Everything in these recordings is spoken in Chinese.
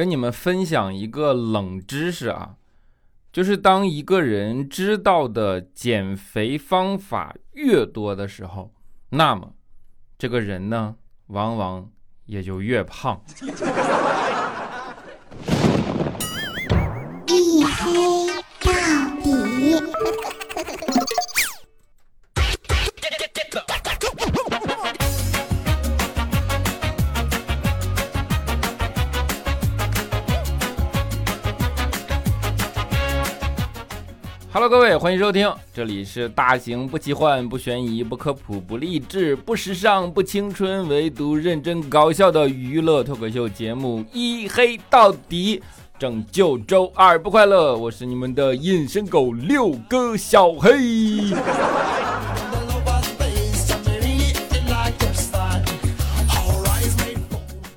跟你们分享一个冷知识啊，就是当一个人知道的减肥方法越多的时候，那么这个人呢，往往也就越胖。各位，欢迎收听，这里是大型不奇幻、不悬疑、不科普、不励志、不时尚、不青春，唯独认真搞笑的娱乐脱口秀节目《一黑到底》，拯救周二不快乐。我是你们的隐身狗六哥小黑。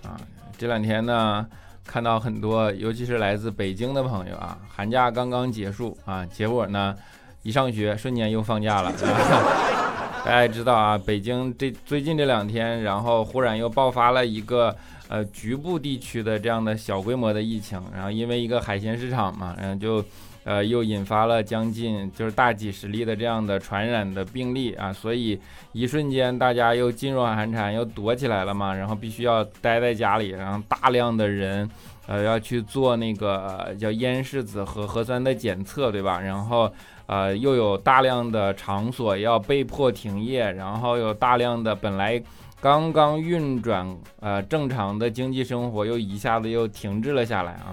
啊，这两天呢。看到很多，尤其是来自北京的朋友啊，寒假刚刚结束啊，结果呢，一上学瞬间又放假了。大家也知道啊，北京这最近这两天，然后忽然又爆发了一个呃局部地区的这样的小规模的疫情，然后因为一个海鲜市场嘛，然后就呃又引发了将近就是大几十例的这样的传染的病例啊，所以一瞬间大家又噤若寒蝉，又躲起来了嘛，然后必须要待在家里，然后大量的人。呃，要去做那个叫咽拭子和核酸的检测，对吧？然后，呃，又有大量的场所要被迫停业，然后有大量的本来刚刚运转呃正常的经济生活又一下子又停滞了下来啊！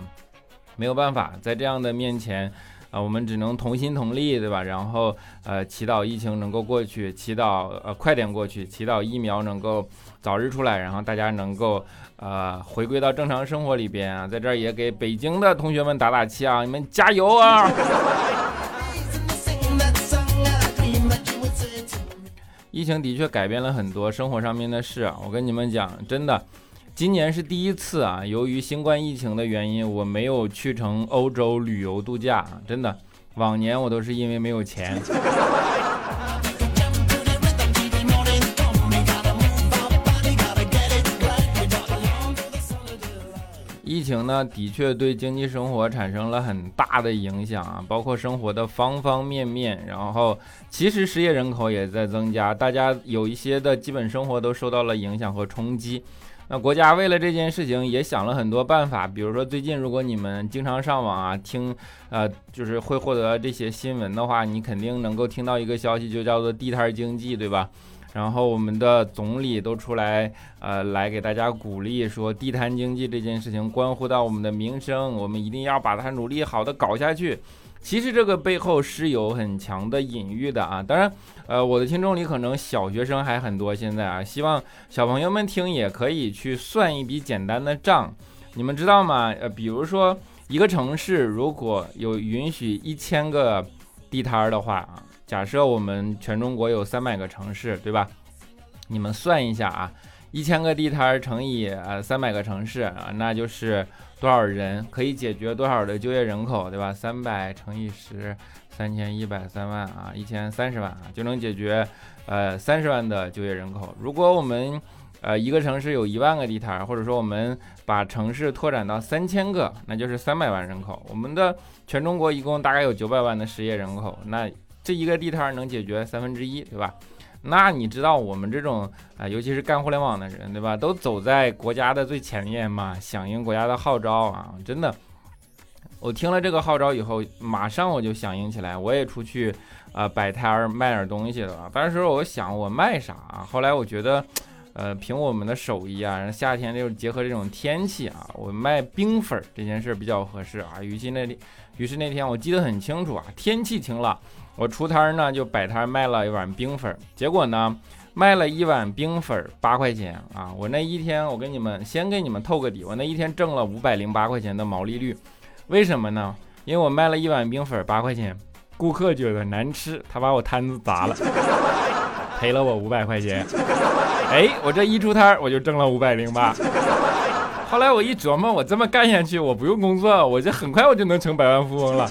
没有办法，在这样的面前。啊，我们只能同心同力，对吧？然后，呃，祈祷疫情能够过去，祈祷呃快点过去，祈祷疫苗能够早日出来，然后大家能够呃回归到正常生活里边啊。在这儿也给北京的同学们打打气啊，你们加油啊！疫情的确改变了很多生活上面的事啊，我跟你们讲，真的。今年是第一次啊，由于新冠疫情的原因，我没有去成欧洲旅游度假啊。真的，往年我都是因为没有钱。疫情呢，的确对经济生活产生了很大的影响啊，包括生活的方方面面。然后，其实失业人口也在增加，大家有一些的基本生活都受到了影响和冲击。那国家为了这件事情也想了很多办法，比如说最近如果你们经常上网啊，听，呃，就是会获得这些新闻的话，你肯定能够听到一个消息，就叫做地摊经济，对吧？然后我们的总理都出来，呃，来给大家鼓励，说地摊经济这件事情关乎到我们的民生，我们一定要把它努力好的搞下去。其实这个背后是有很强的隐喻的啊，当然，呃，我的听众里可能小学生还很多，现在啊，希望小朋友们听也可以去算一笔简单的账，你们知道吗？呃，比如说一个城市如果有允许一千个地摊儿的话啊，假设我们全中国有三百个城市，对吧？你们算一下啊，一千个地摊乘以呃三百个城市啊，那就是。多少人可以解决多少的就业人口，对吧？三百乘以十，三千一百三万啊，一千三十万啊，就能解决呃三十万的就业人口。如果我们呃一个城市有一万个地摊，或者说我们把城市拓展到三千个，那就是三百万人口。我们的全中国一共大概有九百万的失业人口，那这一个地摊能解决三分之一，对吧？那你知道我们这种啊，尤其是干互联网的人，对吧？都走在国家的最前面嘛，响应国家的号召啊！真的，我听了这个号召以后，马上我就响应起来，我也出去啊摆摊儿卖点东西了。当时我想我卖啥？啊后来我觉得，呃，凭我们的手艺啊，夏天就结合这种天气啊，我卖冰粉这件事比较合适啊。于是那于是那天我记得很清楚啊，天气晴朗。我出摊儿呢，就摆摊卖了一碗冰粉，结果呢，卖了一碗冰粉八块钱啊！我那一天，我给你们先给你们透个底，我那一天挣了五百零八块钱的毛利率，为什么呢？因为我卖了一碗冰粉八块钱，顾客觉得难吃，他把我摊子砸了，赔了我五百块钱。哎，我这一出摊，我就挣了五百零八。后来我一琢磨，我这么干下去，我不用工作，我这很快我就能成百万富翁了。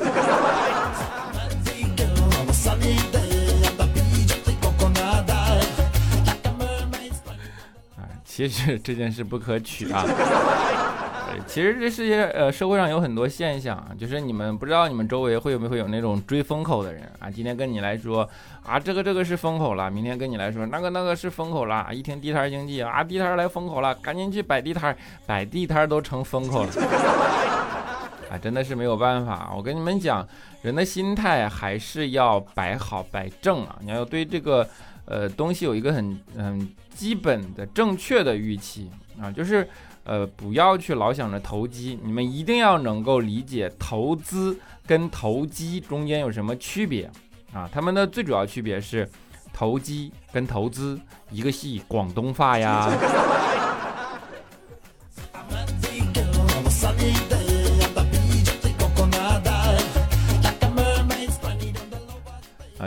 其实这件事不可取啊，其实这世界呃社会上有很多现象，就是你们不知道你们周围会不会有那种追风口的人啊？今天跟你来说啊，这个这个是风口了，明天跟你来说那个那个是风口了。一听地摊经济啊，地摊来风口了，赶紧去摆地摊，摆地摊都成风口了。啊，真的是没有办法。我跟你们讲，人的心态还是要摆好摆正啊。你要对这个呃东西有一个很很基本的正确的预期啊，就是呃不要去老想着投机。你们一定要能够理解投资跟投机中间有什么区别啊？他们的最主要区别是投机跟投资，一个系广东话呀。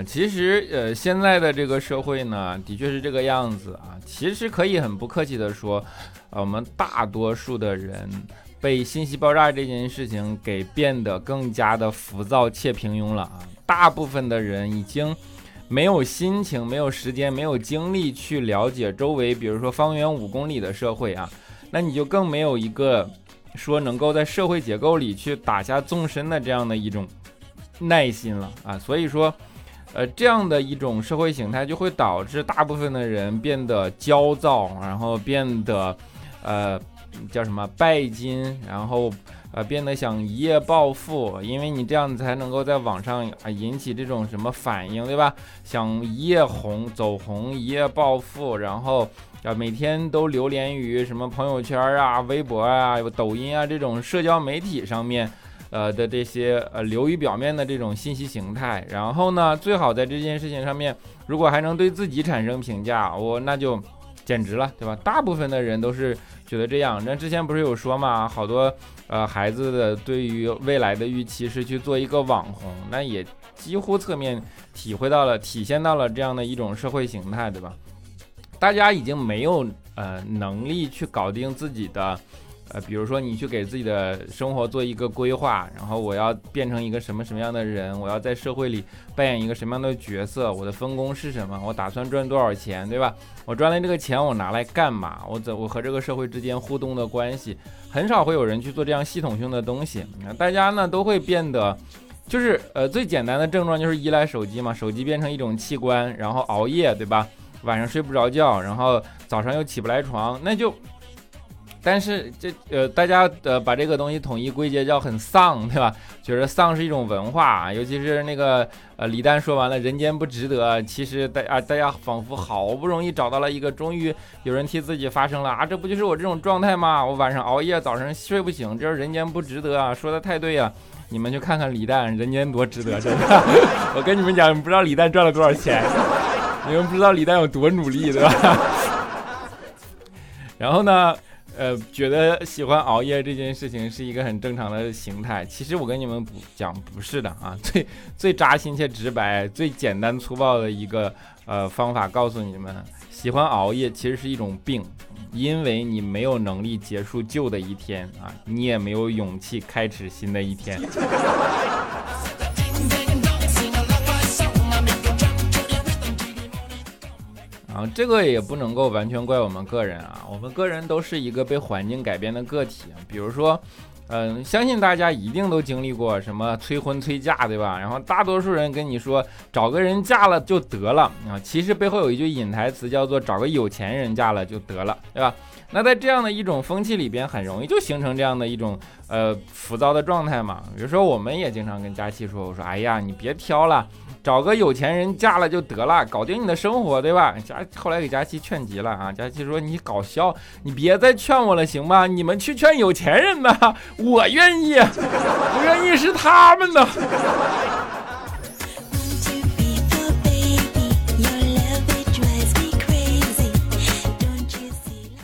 其实呃，现在的这个社会呢，的确是这个样子啊。其实可以很不客气的说，呃，我们大多数的人被信息爆炸这件事情给变得更加的浮躁且平庸了啊。大部分的人已经没有心情、没有时间、没有精力去了解周围，比如说方圆五公里的社会啊，那你就更没有一个说能够在社会结构里去打下纵深的这样的一种耐心了啊。所以说。呃，这样的一种社会形态就会导致大部分的人变得焦躁，然后变得，呃，叫什么拜金，然后呃变得想一夜暴富，因为你这样才能够在网上啊引起这种什么反应，对吧？想一夜红走红，一夜暴富，然后啊每天都流连于什么朋友圈啊、微博啊、抖音啊这种社交媒体上面。呃的这些呃流于表面的这种信息形态，然后呢，最好在这件事情上面，如果还能对自己产生评价，我那就简直了，对吧？大部分的人都是觉得这样。那之前不是有说嘛，好多呃孩子的对于未来的预期是去做一个网红，那也几乎侧面体会到了、体现到了这样的一种社会形态，对吧？大家已经没有呃能力去搞定自己的。呃，比如说你去给自己的生活做一个规划，然后我要变成一个什么什么样的人，我要在社会里扮演一个什么样的角色，我的分工是什么，我打算赚多少钱，对吧？我赚了这个钱我拿来干嘛？我怎我和这个社会之间互动的关系，很少会有人去做这样系统性的东西。大家呢都会变得，就是呃最简单的症状就是依赖手机嘛，手机变成一种器官，然后熬夜，对吧？晚上睡不着觉，然后早上又起不来床，那就。但是这呃，大家呃把这个东西统一归结叫很丧，对吧？觉得丧是一种文化，尤其是那个呃李诞说完了“人间不值得”，其实大啊大家仿佛好不容易找到了一个，终于有人替自己发声了啊！这不就是我这种状态吗？我晚上熬夜，早上睡不醒，这是人间不值得啊！说的太对呀！你们去看看李诞，人间多值得，真的！我跟你们讲，你不知道李诞赚了多少钱，你们不知道李诞有多努力，对吧？然后呢？呃，觉得喜欢熬夜这件事情是一个很正常的形态。其实我跟你们不讲，不是的啊。最最扎心且直白、最简单粗暴的一个呃方法，告诉你们：喜欢熬夜其实是一种病，因为你没有能力结束旧的一天啊，你也没有勇气开始新的一天。啊，这个也不能够完全怪我们个人啊，我们个人都是一个被环境改变的个体。比如说，嗯，相信大家一定都经历过什么催婚催嫁，对吧？然后大多数人跟你说找个人嫁了就得了啊，其实背后有一句隐台词叫做找个有钱人嫁了就得了，对吧？那在这样的一种风气里边，很容易就形成这样的一种呃浮躁的状态嘛。比如说，我们也经常跟佳琪说，我说，哎呀，你别挑了。找个有钱人嫁了就得了，搞定你的生活，对吧？佳后来给佳琪劝急了啊，佳琪说：“你搞笑，你别再劝我了，行吗？你们去劝有钱人呢，我愿意，不愿意是他们的。”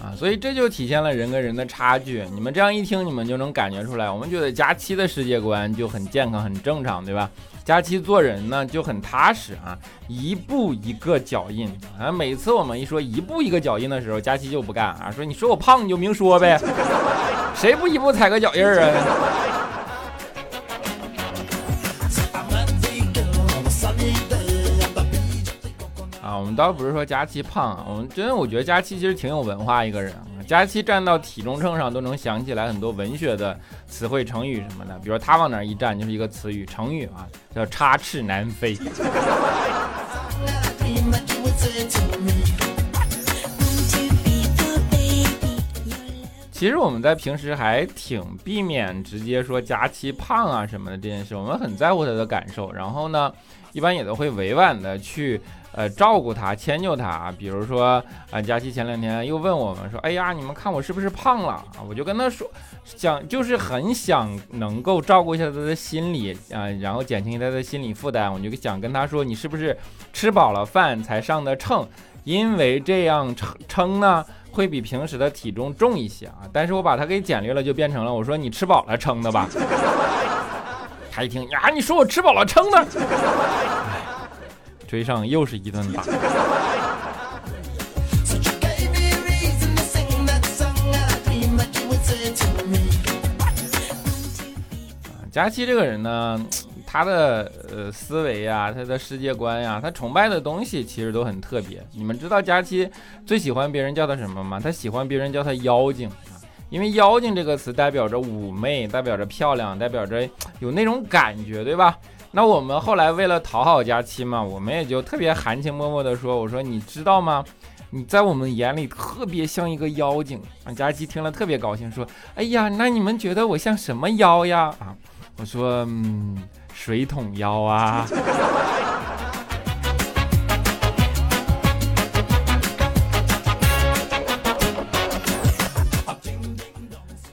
啊，所以这就体现了人跟人的差距。你们这样一听，你们就能感觉出来。我们觉得佳期的世界观就很健康、很正常，对吧？佳期做人呢就很踏实啊，一步一个脚印啊。每次我们一说一步一个脚印的时候，佳期就不干啊，说你说我胖你就明说呗，谁不一步踩个脚印儿啊？啊，我们倒不是说佳期胖，我们真我觉得佳期其实挺有文化一个人。佳期站到体重秤上都能想起来很多文学的词汇、成语什么的，比如他往哪一站就是一个词语、成语啊，叫插翅难飞。其实我们在平时还挺避免直接说佳期胖啊什么的这件事，我们很在乎他的感受，然后呢，一般也都会委婉的去呃照顾他、迁就他。比如说啊，佳琪前两天又问我们说：“哎呀，你们看我是不是胖了？”啊，我就跟他说，想就是很想能够照顾一下他的心理啊，然后减轻他的心理负担。我就想跟他说：“你是不是吃饱了饭才上的秤？因为这样称称呢。”会比平时的体重重一些啊，但是我把它给简略了，就变成了我说你吃饱了称的吧。他一听呀，你说我吃饱了称的，追上又是一顿打。佳期这个人呢？他的呃思维呀，他的世界观呀，他崇拜的东西其实都很特别。你们知道佳期最喜欢别人叫他什么吗？他喜欢别人叫他妖精，因为妖精这个词代表着妩媚，代表着漂亮，代表着有那种感觉，对吧？那我们后来为了讨好佳期嘛，我们也就特别含情脉脉的说，我说你知道吗？你在我们眼里特别像一个妖精。啊佳期听了特别高兴，说，哎呀，那你们觉得我像什么妖呀？啊，我说，嗯。水桶腰啊！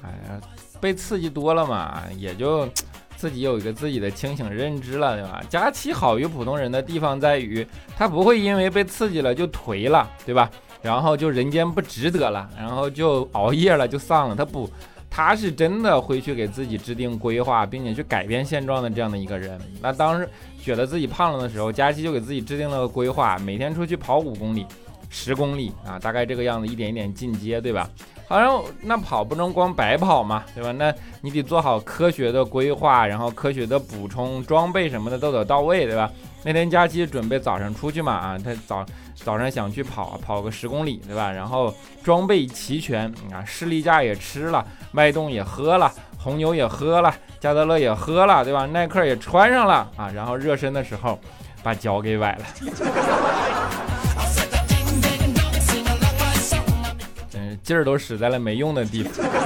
哎呀，被刺激多了嘛，也就自己有一个自己的清醒认知了，对吧？佳期好于普通人的地方在于，他不会因为被刺激了就颓了，对吧？然后就人间不值得了，然后就熬夜了就丧了，他不。他是真的会去给自己制定规划，并且去改变现状的这样的一个人。那当时觉得自己胖了的时候，佳期就给自己制定了个规划，每天出去跑五公里、十公里啊，大概这个样子，一点一点进阶，对吧？好像那跑不能光白跑嘛，对吧？那你得做好科学的规划，然后科学的补充装备什么的都得到位，对吧？那天佳期准备早上出去嘛，啊，他早早上想去跑跑个十公里，对吧？然后装备齐全啊，士力架也吃了，脉动也喝了，红牛也喝了，加德乐也喝了，对吧？耐克也穿上了啊，然后热身的时候把脚给崴了，劲儿都使在了没用的地方。啊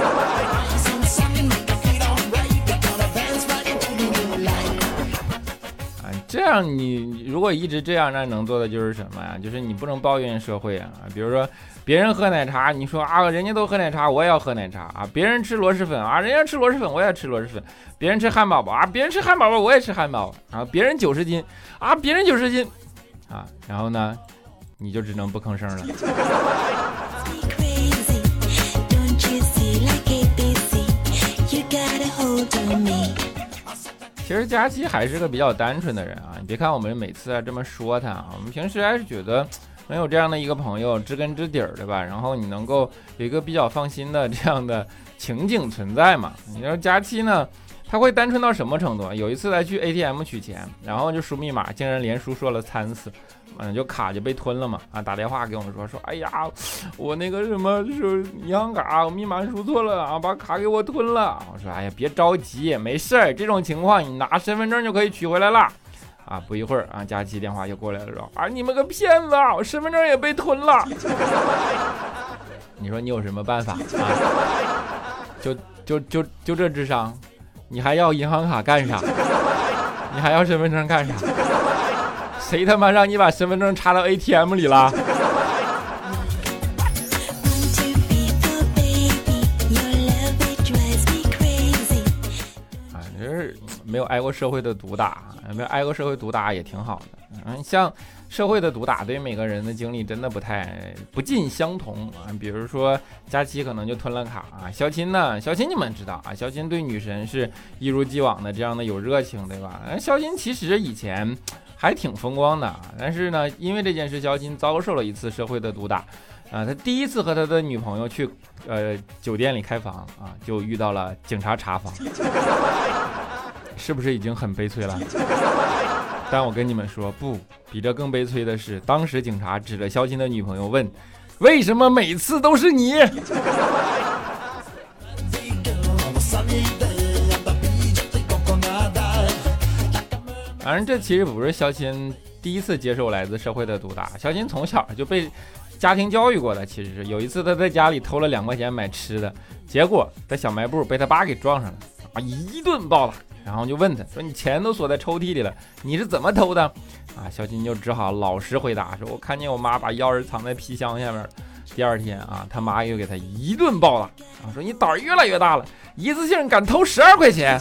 这样你如果一直这样，那能做的就是什么呀？就是你不能抱怨社会啊。比如说别人喝奶茶，你说啊，人家都喝奶茶，我也要喝奶茶啊。别人吃螺蛳粉啊，人家吃螺蛳粉，我也吃螺蛳粉。别人吃汉堡包啊，别人吃汉堡包，我也吃汉堡。然后别人九十斤啊，别人九十斤啊，然后呢，你就只能不吭声了。其实佳期还是个比较单纯的人啊，你别看我们每次啊这么说他啊，我们平时还是觉得能有这样的一个朋友，知根知底儿，对吧？然后你能够有一个比较放心的这样的情景存在嘛？你说佳期呢？他会单纯到什么程度？有一次来去 ATM 取钱，然后就输密码，竟然连输说了三次，嗯，就卡就被吞了嘛。啊，打电话给我们说说，哎呀，我那个什么是银行卡，我密码输错了啊，把卡给我吞了。我说，哎呀，别着急，没事儿，这种情况你拿身份证就可以取回来了。啊，不一会儿啊，佳琪电话就过来了，说啊，你们个骗子，我身份证也被吞了。你说你有什么办法啊？就就就就这智商？你还要银行卡干啥？你还要身份证干啥？谁他妈让你把身份证插到 ATM 里了？啊，就是没有挨过社会的毒打，没有挨过社会毒打也挺好的。嗯，像。社会的毒打对每个人的经历真的不太不尽相同啊。比如说佳琪可能就吞了卡啊，肖钦呢？肖钦你们知道啊？肖钦对女神是一如既往的这样的有热情，对吧？肖钦其实以前还挺风光的，但是呢，因为这件事，肖钦遭受了一次社会的毒打啊。他第一次和他的女朋友去呃酒店里开房啊，就遇到了警察查房，是不是已经很悲催了？但我跟你们说，不比这更悲催的是，当时警察指着肖钦的女朋友问：“为什么每次都是你？反正这其实不是肖钦第一次接受来自社会的毒打，肖钦从小就被家庭教育过的。其实是有一次他在家里偷了两块钱买吃的，结果在小卖部被他爸给撞上了，啊，一顿暴打。然后就问他说：“你钱都锁在抽屉里了，你是怎么偷的？”啊，小金就只好老实回答说：“我看见我妈把钥匙藏在皮箱下面。”第二天啊，他妈又给他一顿暴打，啊，说：“你胆儿越来越大了，一次性敢偷十二块钱。”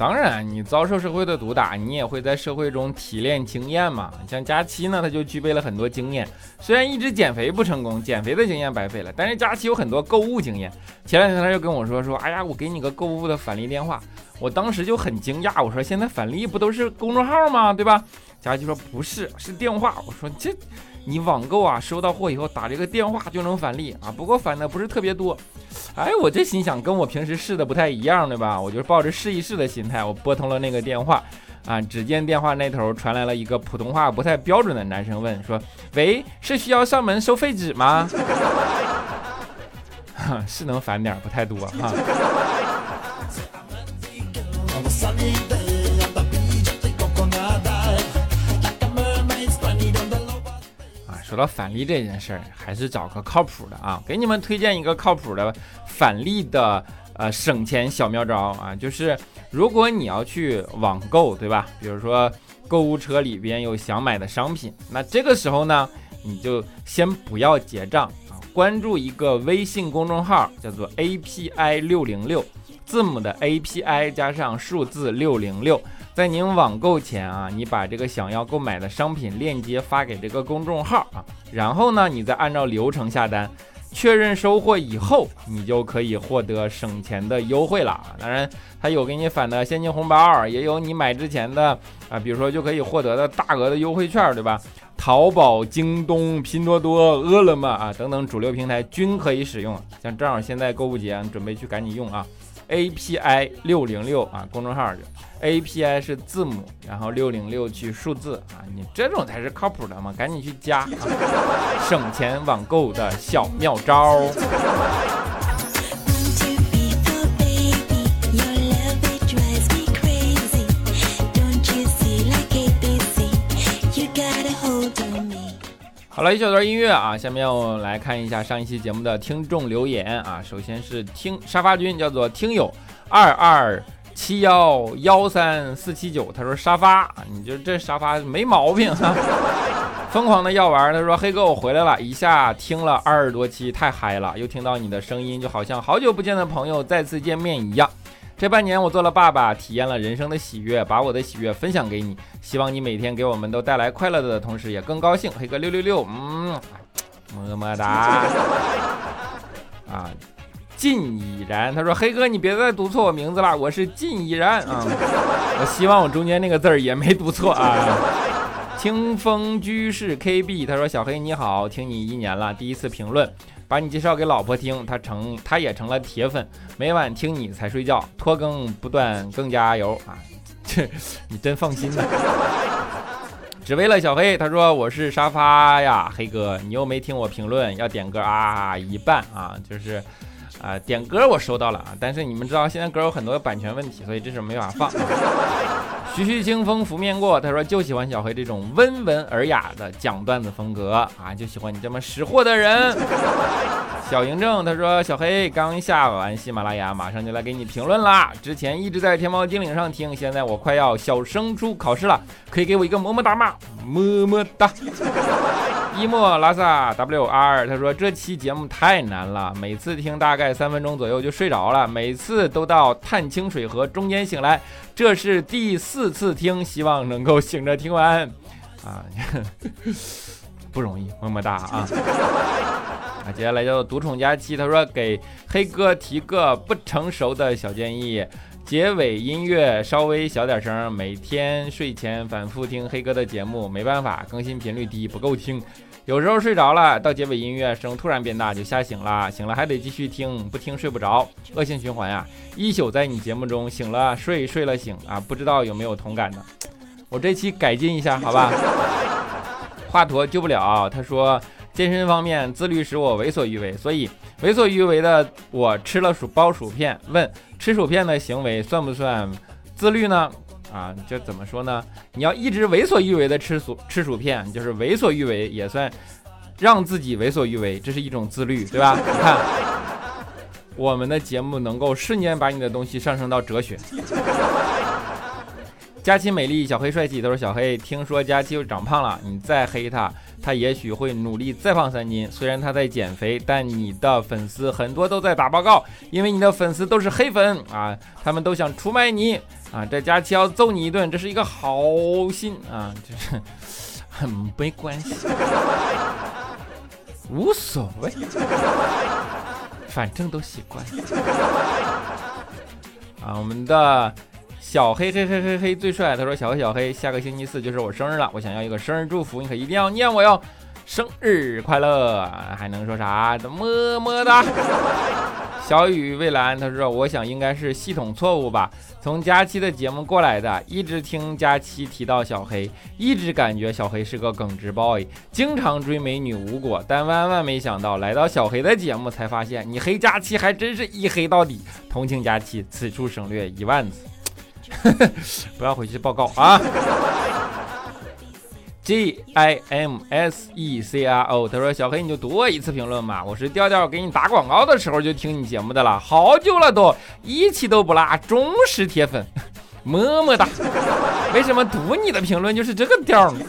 当然，你遭受社会的毒打，你也会在社会中提炼经验嘛。像佳期呢，他就具备了很多经验。虽然一直减肥不成功，减肥的经验白费了，但是佳期有很多购物经验。前两天他就跟我说说，哎呀，我给你个购物的返利电话。我当时就很惊讶，我说现在返利不都是公众号吗？对吧？佳期说不是，是电话。我说这。你网购啊，收到货以后打这个电话就能返利啊，不过返的不是特别多。哎，我这心想跟我平时试的不太一样，对吧？我就抱着试一试的心态，我拨通了那个电话啊，只见电话那头传来了一个普通话不太标准的男生问说：“喂，是需要上门收废纸吗？”是能返点，不太多哈。说到返利这件事儿，还是找个靠谱的啊！给你们推荐一个靠谱的返利的呃省钱小妙招啊，就是如果你要去网购，对吧？比如说购物车里边有想买的商品，那这个时候呢，你就先不要结账啊，关注一个微信公众号，叫做 API 六零六，字母的 API 加上数字六零六。在您网购前啊，你把这个想要购买的商品链接发给这个公众号啊，然后呢，你再按照流程下单，确认收货以后，你就可以获得省钱的优惠了。当然，它有给你返的现金红包，也有你买之前的啊，比如说就可以获得的大额的优惠券，对吧？淘宝、京东、拼多多、饿了么啊等等主流平台均可以使用。像正好现在购物节，准备去赶紧用啊。API 六零六啊，公众号就，API 是字母，然后六零六去数字啊，你这种才是靠谱的嘛，赶紧去加，省钱网购的小妙招。好了一小段音乐啊，下面我来看一下上一期节目的听众留言啊。首先是听沙发君，叫做听友二二七幺幺三四七九，他说沙发，你就这沙发没毛病哈。疯狂的药丸，他说黑哥我回来了，一下听了二十多期太嗨了，又听到你的声音，就好像好久不见的朋友再次见面一样。这半年我做了爸爸，体验了人生的喜悦，把我的喜悦分享给你。希望你每天给我们都带来快乐的同时，也更高兴。黑哥六六六，嗯，么么哒。啊，靳已然，他说黑哥你别再读错我名字了，我是靳已然啊。我希望我中间那个字儿也没读错啊。清风居士 KB，他说小黑你好，听你一年了，第一次评论。把你介绍给老婆听，她成，她也成了铁粉，每晚听你才睡觉，拖更不断，更加油 啊！这你真放心呐。只为了小黑，他说我是沙发呀，黑哥，你又没听我评论，要点歌啊，一半啊，就是。啊，点歌我收到了啊，但是你们知道现在歌有很多版权问题，所以这是没法放。徐徐清风拂面过，他说就喜欢小黑这种温文尔雅的讲段子风格啊，就喜欢你这么识货的人。小嬴政他说小黑刚下完喜马拉雅，马上就来给你评论啦。之前一直在天猫精灵上听，现在我快要小升初考试了，可以给我一个么么哒吗？么么哒。伊莫拉萨 W R，他说这期节目太难了，每次听大概三分钟左右就睡着了，每次都到探清水河中间醒来，这是第四次听，希望能够醒着听完啊，不容易，么么哒啊！啊，接下来叫独宠佳期，他说给黑哥提个不成熟的小建议。结尾音乐稍微小点声，每天睡前反复听黑哥的节目，没办法，更新频率低，不够听。有时候睡着了，到结尾音乐声突然变大就吓醒了，醒了还得继续听，不听睡不着，恶性循环呀！一宿在你节目中醒了睡，睡了醒啊，不知道有没有同感的？我这期改进一下，好吧？华佗救不了，他说健身方面自律使我为所欲为，所以为所欲为的我吃了薯包薯片。问吃薯片的行为算不算自律呢？啊，这怎么说呢？你要一直为所欲为的吃薯吃薯片，就是为所欲为，也算让自己为所欲为，这是一种自律，对吧？你 看我们的节目能够瞬间把你的东西上升到哲学。佳期美丽，小黑帅气，都是小黑。听说佳期又长胖了，你再黑他，他也许会努力再胖三斤。虽然他在减肥，但你的粉丝很多都在打报告，因为你的粉丝都是黑粉啊，他们都想出卖你啊。这佳期要揍你一顿，这是一个好心啊，就是很没关系，无所谓，反正都习惯了啊。我们的。小黑黑黑黑黑最帅，他说小黑小黑，下个星期四就是我生日了，我想要一个生日祝福，你可一定要念我哟，生日快乐，还能说啥？么么哒。小雨蔚蓝他说我想应该是系统错误吧，从佳期的节目过来的，一直听佳期提到小黑，一直感觉小黑是个耿直 boy，经常追美女无果，但万万没想到来到小黑的节目才发现，你黑佳期还真是一黑到底，同情佳期，此处省略一万字。不要回去报告啊！G I M S E C R O，他说：“小黑，你就读我一次评论嘛，我是调调给你打广告的时候就听你节目的了，好久了都，一期都不落，忠实铁粉，么么哒。为什么读你的评论就是这个调呢？”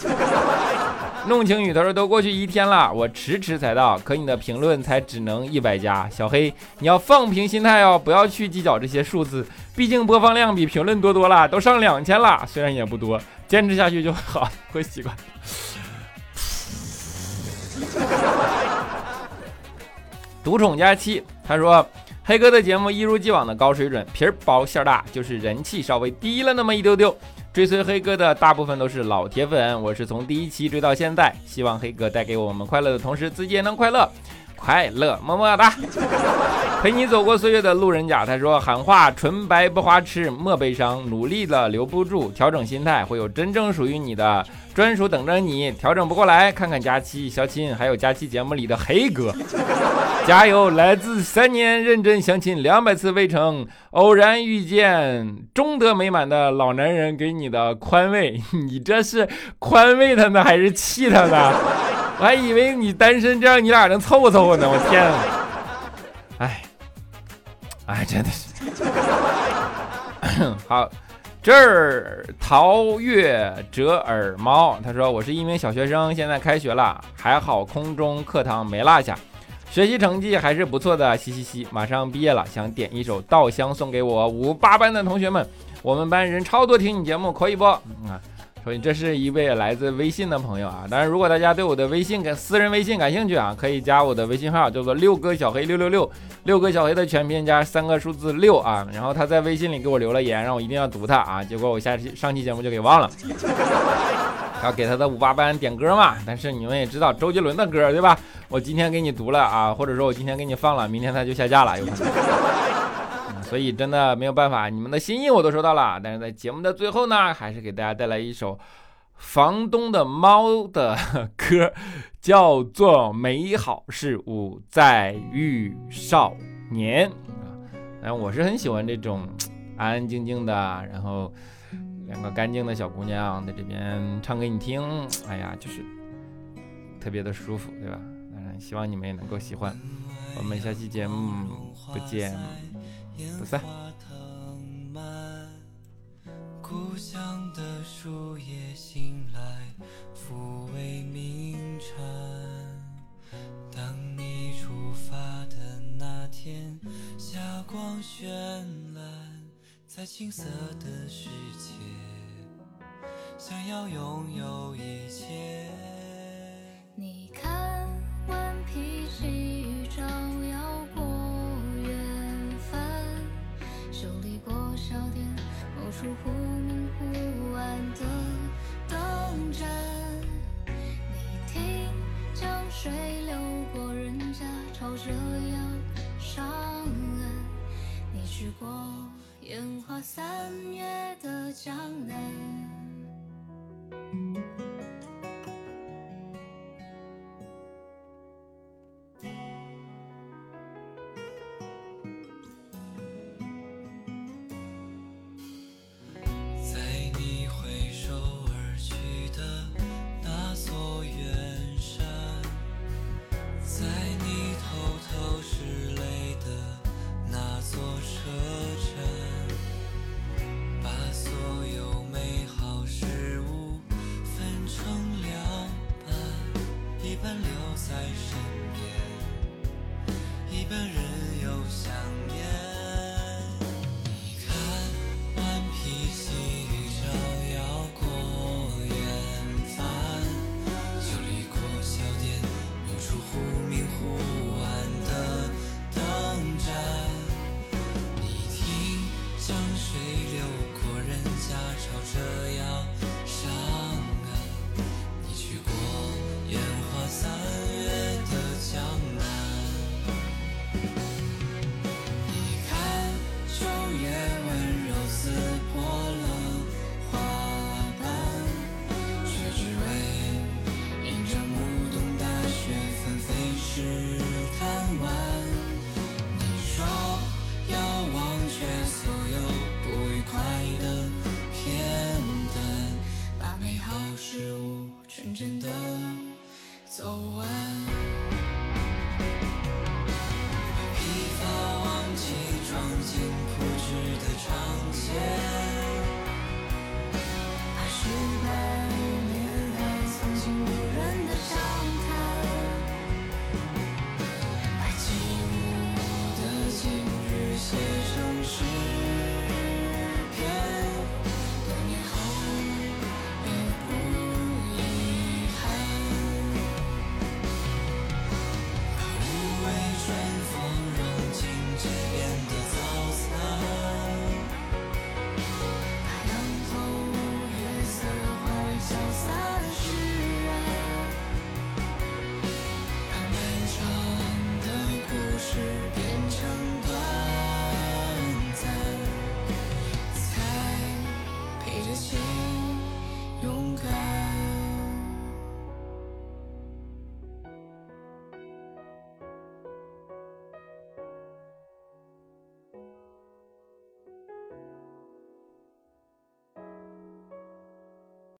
弄晴雨他说：“都过去一天了，我迟迟才到，可你的评论才只能一百加。小黑，你要放平心态哦，不要去计较这些数字，毕竟播放量比评论多多了，都上两千了，虽然也不多，坚持下去就好，会习惯。”独宠佳期他说：“黑哥的节目一如既往的高水准，皮儿薄馅儿大，就是人气稍微低了那么一丢丢。”追随黑哥的大部分都是老铁粉，我是从第一期追到现在，希望黑哥带给我们快乐的同时，自己也能快乐，快乐么么哒。陪你走过岁月的路人甲，他说喊话：纯白不花痴，莫悲伤，努力了留不住，调整心态，会有真正属于你的。专属等着你，调整不过来，看看佳期、小亲，还有佳期节目里的黑哥，加油！来自三年认真相亲两百次未成，偶然遇见终德美满的老男人给你的宽慰，你这是宽慰他呢，还是气他呢？我还以为你单身，这样你俩能凑合凑合呢。我天！哎，哎，真的是 好。这儿陶月折耳猫，他说：“我是一名小学生，现在开学了，还好空中课堂没落下，学习成绩还是不错的，嘻嘻嘻。马上毕业了，想点一首《稻香》送给我五八班的同学们，我们班人超多，听你节目可以不？啊。”所以这是一位来自微信的朋友啊，当然如果大家对我的微信跟私人微信感兴趣啊，可以加我的微信号，叫做六哥小黑六六六，六哥小黑的全拼加三个数字六啊，然后他在微信里给我留了言，让我一定要读他啊，结果我下期上期节目就给忘了，要给他的五八班点歌嘛，但是你们也知道周杰伦的歌对吧？我今天给你读了啊，或者说我今天给你放了，明天他就下架了，有可能。所以真的没有办法，你们的心意我都收到了。但是在节目的最后呢，还是给大家带来一首房东的猫的歌，叫做《美好事物在遇少年》啊。然后，我是很喜欢这种安安静静的，然后两个干净的小姑娘在这边唱给你听。哎呀，就是特别的舒服，对吧？嗯，希望你们也能够喜欢。我们下期节目不见。烟花藤蔓，故乡的树叶醒来，抚慰鸣蝉。当你出发的那天，霞光绚烂，在青涩的世界，想要拥有一切。